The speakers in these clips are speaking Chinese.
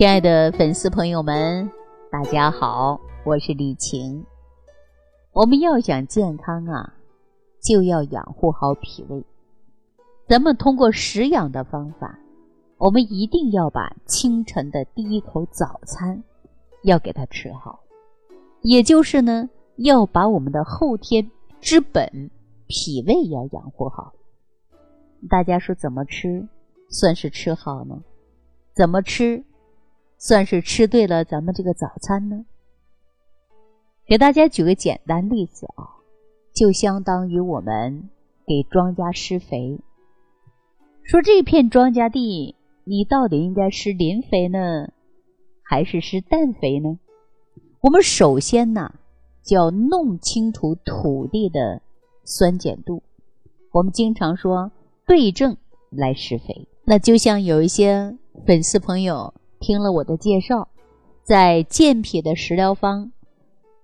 亲爱的粉丝朋友们，大家好，我是李晴。我们要想健康啊，就要养护好脾胃。咱们通过食养的方法，我们一定要把清晨的第一口早餐要给它吃好，也就是呢，要把我们的后天之本脾胃要养护好。大家说怎么吃算是吃好呢？怎么吃算是吃对了咱们这个早餐呢？给大家举个简单例子啊，就相当于我们给庄稼施肥，说这片庄稼地你到底应该施磷肥呢，还是施氮肥呢？我们首先呢就要弄清楚土地的酸碱度，我们经常说。对症来施肥，那就像有一些粉丝朋友听了我的介绍，在健脾的食疗方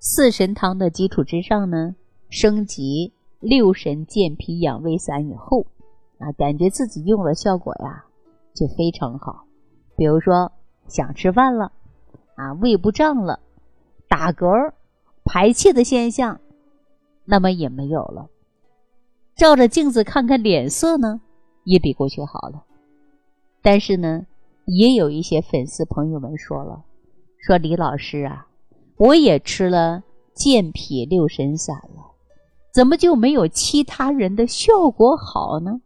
四神汤的基础之上呢，升级六神健脾养胃散以后，啊，感觉自己用了效果呀就非常好。比如说想吃饭了，啊，胃不胀了，打嗝、排气的现象，那么也没有了。照着镜子看看脸色呢，也比过去好了。但是呢，也有一些粉丝朋友们说了，说李老师啊，我也吃了健脾六神散了，怎么就没有其他人的效果好呢？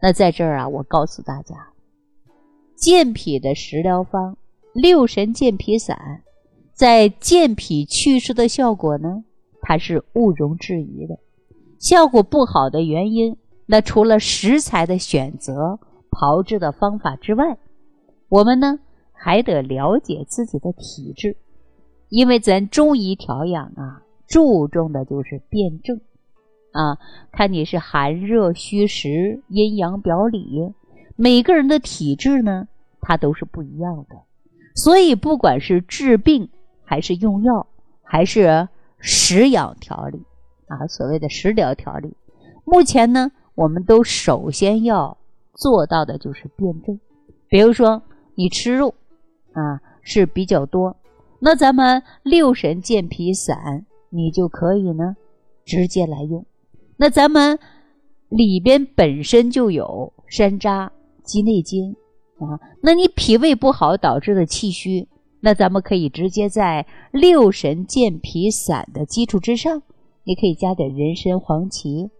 那在这儿啊，我告诉大家，健脾的食疗方六神健脾散，在健脾祛湿的效果呢，它是毋容置疑的。效果不好的原因，那除了食材的选择、炮制的方法之外，我们呢还得了解自己的体质，因为咱中医调养啊，注重的就是辩证啊，看你是寒热虚实、阴阳表里，每个人的体质呢，它都是不一样的，所以不管是治病，还是用药，还是食养调理。啊，所谓的食疗调理，目前呢，我们都首先要做到的就是辩证。比如说，你吃肉啊是比较多，那咱们六神健脾散，你就可以呢直接来用。那咱们里边本身就有山楂、鸡内金啊，那你脾胃不好导致的气虚，那咱们可以直接在六神健脾散的基础之上。你可以加点人参、黄芪，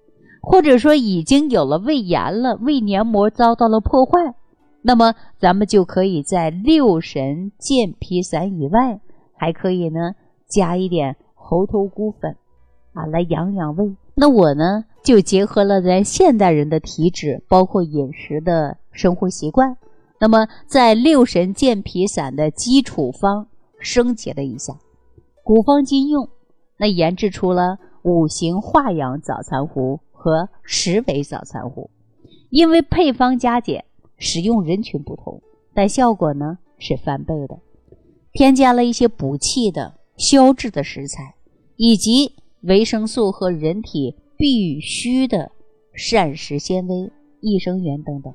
或者说已经有了胃炎了，胃黏膜遭到了破坏，那么咱们就可以在六神健脾散以外，还可以呢加一点猴头菇粉，啊，来养养胃。那我呢就结合了咱现代人的体质，包括饮食的生活习惯，那么在六神健脾散的基础方升级了一下，古方今用，那研制出了。五行化养早餐壶和十味早餐壶，因为配方加减、使用人群不同，但效果呢是翻倍的。添加了一些补气的、消滞的食材，以及维生素和人体必需的膳食纤维、益生元等等。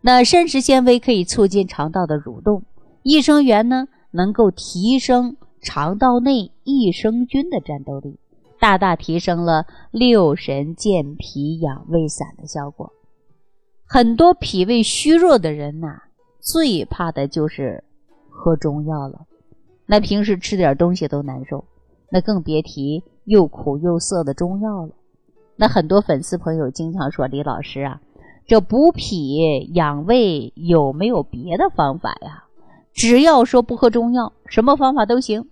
那膳食纤维可以促进肠道的蠕动，益生元呢能够提升肠道内益生菌的战斗力。大大提升了六神健脾养胃散的效果。很多脾胃虚弱的人呐，最怕的就是喝中药了。那平时吃点东西都难受，那更别提又苦又涩的中药了。那很多粉丝朋友经常说：“李老师啊，这补脾养胃有没有别的方法呀？只要说不喝中药，什么方法都行。”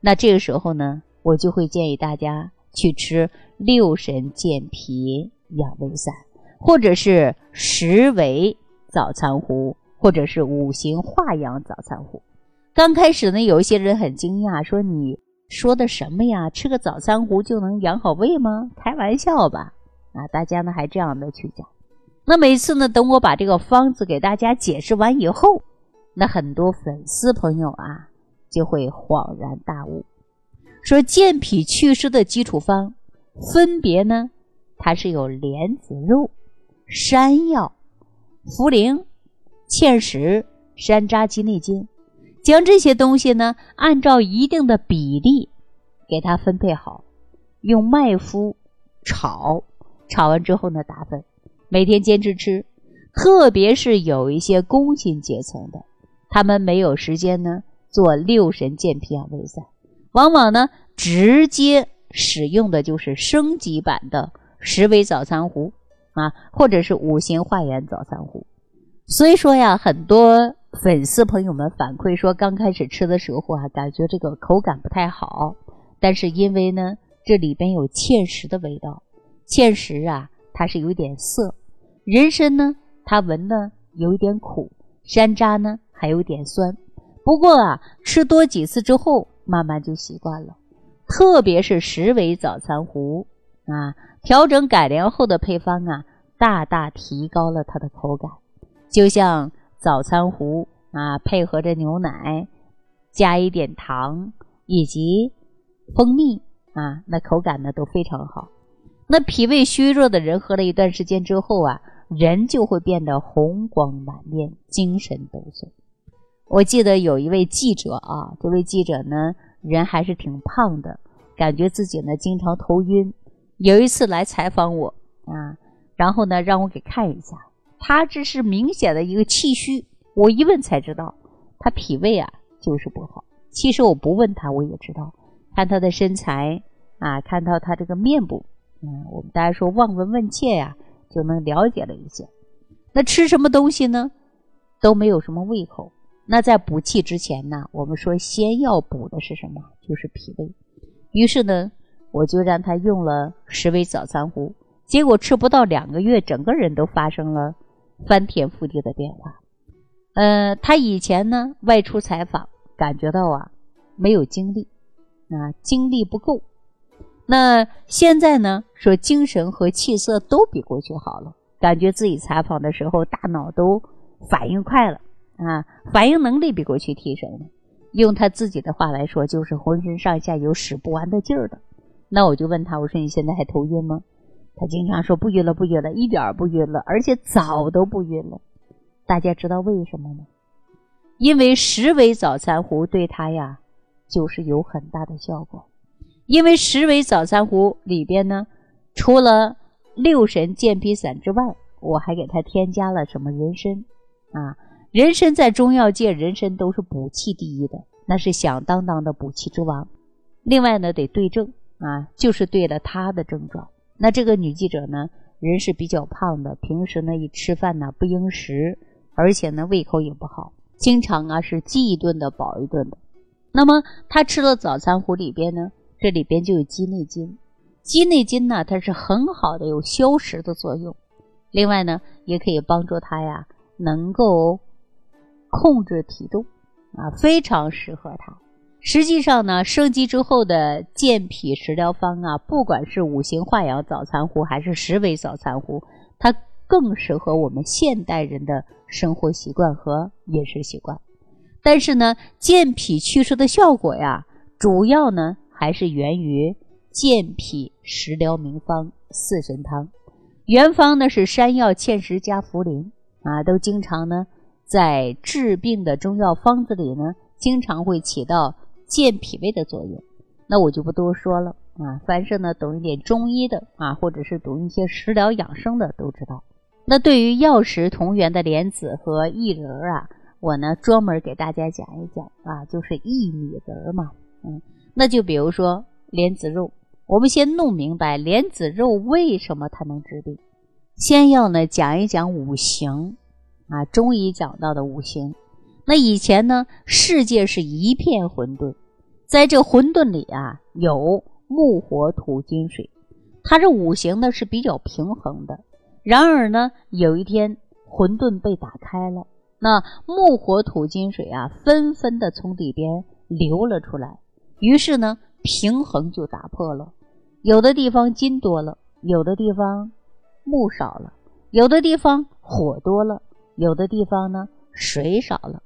那这个时候呢？我就会建议大家去吃六神健脾养胃散，或者是十味早餐壶，或者是五行化养早餐壶。刚开始呢，有一些人很惊讶，说：“你说的什么呀？吃个早餐壶就能养好胃吗？开玩笑吧！”啊，大家呢还这样的去讲。那每次呢，等我把这个方子给大家解释完以后，那很多粉丝朋友啊就会恍然大悟。说健脾祛湿的基础方，分别呢，它是有莲子肉、山药、茯苓、芡实、山楂、鸡内金，将这些东西呢，按照一定的比例给它分配好，用麦麸炒，炒完之后呢打粉，每天坚持吃。特别是有一些工薪阶层的，他们没有时间呢做六神健脾养胃散，往往呢直接使用的就是升级版的十味早餐糊啊，或者是五行化缘早餐糊。所以说呀，很多粉丝朋友们反馈说，刚开始吃的时候啊，感觉这个口感不太好。但是因为呢，这里边有芡实的味道，芡实啊，它是有点涩；人参呢，它闻呢有一点苦；山楂呢，还有点酸。不过啊，吃多几次之后，慢慢就习惯了。特别是十味早餐糊啊，调整改良后的配方啊，大大提高了它的口感。就像早餐糊啊，配合着牛奶，加一点糖以及蜂蜜啊，那口感呢都非常好。那脾胃虚弱的人喝了一段时间之后啊，人就会变得红光满面、精神抖擞。我记得有一位记者啊，这位记者呢人还是挺胖的，感觉自己呢经常头晕。有一次来采访我啊，然后呢让我给看一下。他这是明显的一个气虚，我一问才知道，他脾胃啊就是不好。其实我不问他我也知道，看他的身材啊，看到他这个面部，嗯，我们大家说望闻问切呀，就能了解了一些。那吃什么东西呢？都没有什么胃口。那在补气之前呢，我们说先要补的是什么？就是脾胃。于是呢，我就让他用了十味早餐糊，结果吃不到两个月，整个人都发生了。翻天覆地的变化，呃，他以前呢外出采访，感觉到啊没有精力，啊精力不够。那现在呢说精神和气色都比过去好了，感觉自己采访的时候大脑都反应快了啊，反应能力比过去提升了。用他自己的话来说，就是浑身上下有使不完的劲儿的。那我就问他，我说你现在还头晕吗？他经常说不晕了，不晕了，一点儿不晕了，而且早都不晕了。大家知道为什么吗？因为十味早餐糊对他呀，就是有很大的效果。因为十味早餐糊里边呢，除了六神健脾散之外，我还给他添加了什么人参啊？人参在中药界，人参都是补气第一的，那是响当当的补气之王。另外呢，得对症啊，就是对了他的症状。那这个女记者呢，人是比较胖的，平时呢一吃饭呢不应食，而且呢胃口也不好，经常啊是饥一顿的饱一顿的。那么她吃了早餐糊里边呢，这里边就有鸡内金，鸡内金呢它是很好的有消食的作用，另外呢也可以帮助她呀能够控制体重，啊非常适合它。实际上呢，升级之后的健脾食疗方啊，不管是五行化养早餐糊还是十味早餐糊，它更适合我们现代人的生活习惯和饮食习惯。但是呢，健脾祛湿的效果呀，主要呢还是源于健脾食疗名方四神汤。原方呢是山药、芡实加茯苓啊，都经常呢在治病的中药方子里呢，经常会起到。健脾胃的作用，那我就不多说了啊。凡是呢懂一点中医的啊，或者是懂一些食疗养生的都知道。那对于药食同源的莲子和薏仁啊，我呢专门给大家讲一讲啊，就是薏米仁嘛。嗯，那就比如说莲子肉，我们先弄明白莲子肉为什么它能治病。先要呢讲一讲五行啊，中医讲到的五行。那以前呢，世界是一片混沌，在这混沌里啊，有木、火、土、金、水，它这五行呢是比较平衡的。然而呢，有一天混沌被打开了，那木、火、土、金、水啊，纷纷的从里边流了出来，于是呢，平衡就打破了。有的地方金多了，有的地方木少了，有的地方火多了，有的地方呢水少了。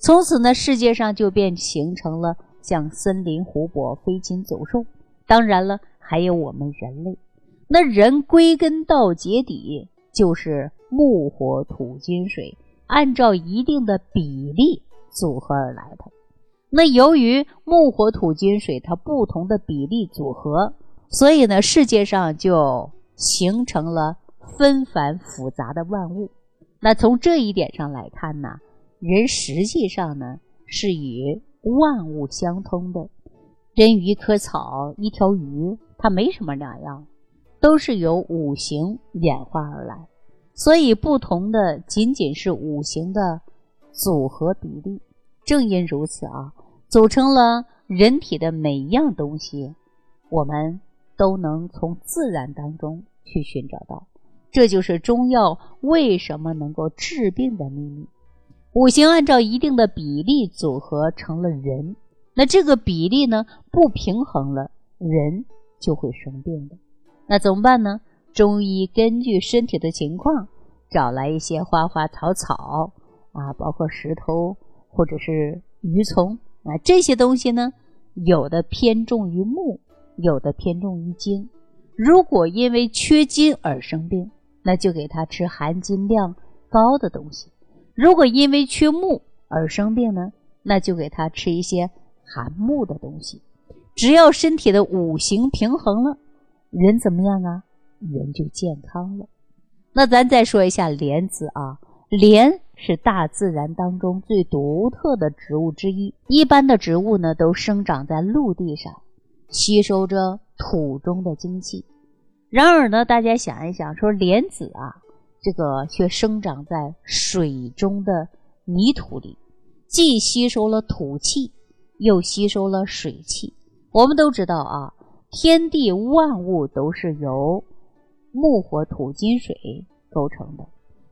从此呢，世界上就便形成了像森林、湖泊、飞禽走兽，当然了，还有我们人类。那人归根到结底就是木、火、土、金、水，按照一定的比例组合而来的。那由于木火土金水它不同的比例组合，所以呢，世界上就形成了纷繁复杂的万物。那从这一点上来看呢，人实际上呢是与万物相通的。人与一棵草、一条鱼，它没什么两样，都是由五行演化而来。所以，不同的仅仅是五行的组合比例。正因如此啊，组成了人体的每一样东西，我们都能从自然当中去寻找到。这就是中药为什么能够治病的秘密。五行按照一定的比例组合成了人，那这个比例呢不平衡了，人就会生病的。那怎么办呢？中医根据身体的情况，找来一些花花草草啊，包括石头或者是鱼虫啊，这些东西呢，有的偏重于木，有的偏重于金。如果因为缺金而生病，那就给他吃含金量高的东西；如果因为缺木而生病呢，那就给他吃一些含木的东西。只要身体的五行平衡了，人怎么样啊？人就健康了。那咱再说一下莲子啊，莲是大自然当中最独特的植物之一。一般的植物呢，都生长在陆地上，吸收着土中的精气。然而呢，大家想一想，说莲子啊，这个却生长在水中的泥土里，既吸收了土气，又吸收了水气。我们都知道啊，天地万物都是由。木、火、土、金、水构成的，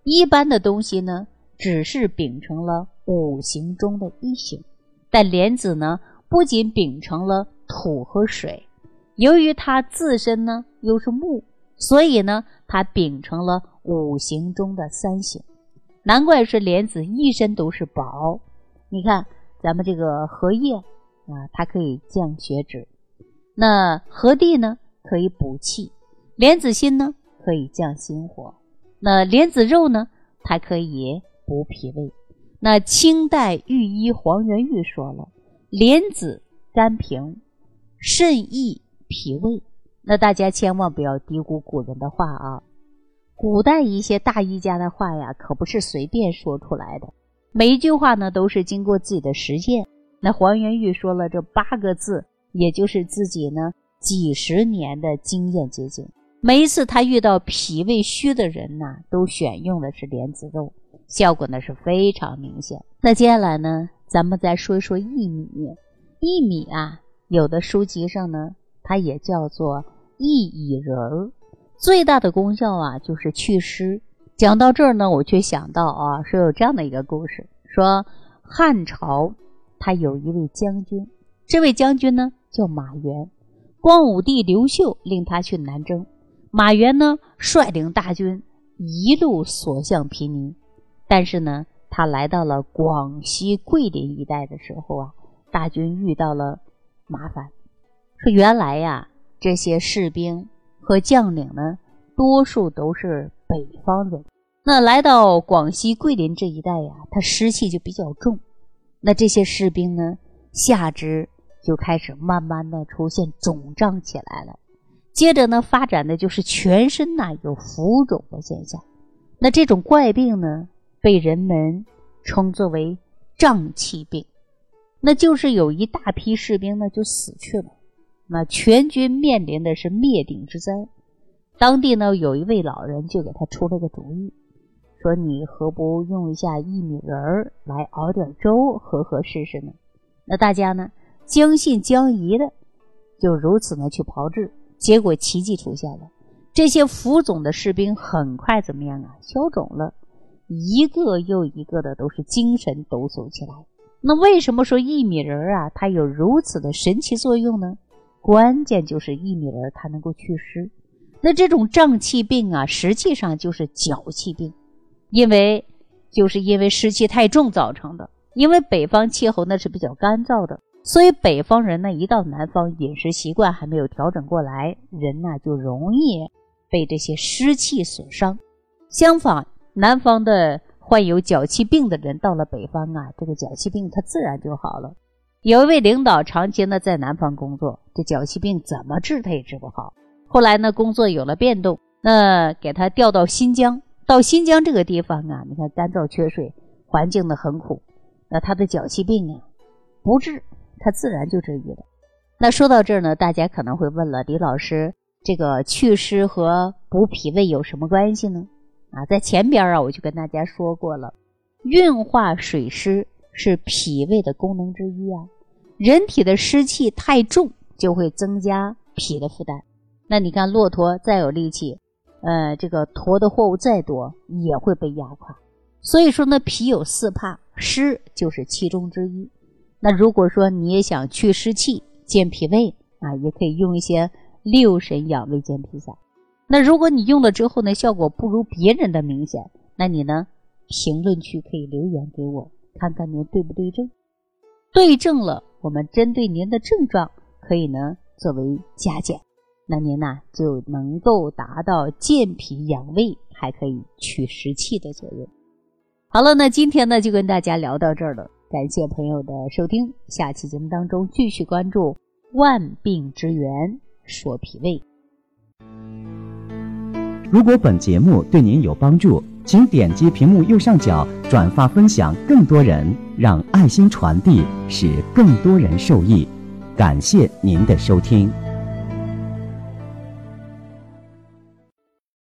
一般的东西呢，只是秉承了五行中的一行，但莲子呢，不仅秉承了土和水，由于它自身呢又是木，所以呢，它秉承了五行中的三行。难怪是莲子一身都是宝。你看咱们这个荷叶啊，它可以降血脂；那荷蒂呢，可以补气。莲子心呢可以降心火，那莲子肉呢，它可以补脾胃。那清代御医黄元玉说了，莲子甘平，肾益脾胃。那大家千万不要低估古人的话啊！古代一些大医家的话呀，可不是随便说出来的，每一句话呢都是经过自己的实践。那黄元玉说了这八个字，也就是自己呢几十年的经验结晶。每一次他遇到脾胃虚的人呢，都选用的是莲子肉，效果呢是非常明显。那接下来呢，咱们再说一说薏米。薏米啊，有的书籍上呢，它也叫做薏苡仁儿，最大的功效啊就是祛湿。讲到这儿呢，我却想到啊，说有这样的一个故事，说汉朝他有一位将军，这位将军呢叫马援，光武帝刘秀令他去南征。马援呢，率领大军一路所向披靡，但是呢，他来到了广西桂林一带的时候啊，大军遇到了麻烦。说原来呀，这些士兵和将领呢，多数都是北方人。那来到广西桂林这一带呀，他湿气就比较重。那这些士兵呢，下肢就开始慢慢的出现肿胀起来了。接着呢，发展的就是全身呐有浮肿的现象。那这种怪病呢，被人们称作为胀气病。那就是有一大批士兵呢就死去了，那全军面临的是灭顶之灾。当地呢有一位老人就给他出了个主意，说你何不用一下薏米仁儿来熬点粥喝喝试试呢？那大家呢将信将疑的，就如此呢去炮制。结果奇迹出现了，这些浮肿的士兵很快怎么样啊？消肿了，一个又一个的都是精神抖擞起来。那为什么说薏米仁儿啊，它有如此的神奇作用呢？关键就是薏米仁它能够祛湿。那这种胀气病啊，实际上就是脚气病，因为就是因为湿气太重造成的。因为北方气候那是比较干燥的。所以北方人呢，一到南方，饮食习惯还没有调整过来，人呢就容易被这些湿气所伤。相反，南方的患有脚气病的人到了北方啊，这个脚气病它自然就好了。有一位领导长期呢在南方工作，这脚气病怎么治他也治不好。后来呢工作有了变动，那给他调到新疆。到新疆这个地方啊，你看干燥缺水，环境呢很苦，那他的脚气病啊不治，他自然就治愈了。那说到这儿呢，大家可能会问了，李老师，这个祛湿和补脾胃有什么关系呢？啊，在前边啊，我就跟大家说过了，运化水湿是脾胃的功能之一啊。人体的湿气太重，就会增加脾的负担。那你看，骆驼再有力气。呃，这个驮的货物再多也会被压垮，所以说呢，脾有四怕，湿就是其中之一。那如果说你也想去湿气、健脾胃啊，也可以用一些六神养胃健脾散。那如果你用了之后呢，效果不如别人的明显，那你呢，评论区可以留言给我，看看您对不对症。对症了，我们针对您的症状，可以呢作为加减。那您呢就能够达到健脾养胃，还可以祛湿气的作用。好了，那今天呢就跟大家聊到这儿了，感谢朋友的收听，下期节目当中继续关注万病之源说脾胃。如果本节目对您有帮助，请点击屏幕右上角转发分享，更多人让爱心传递，使更多人受益。感谢您的收听。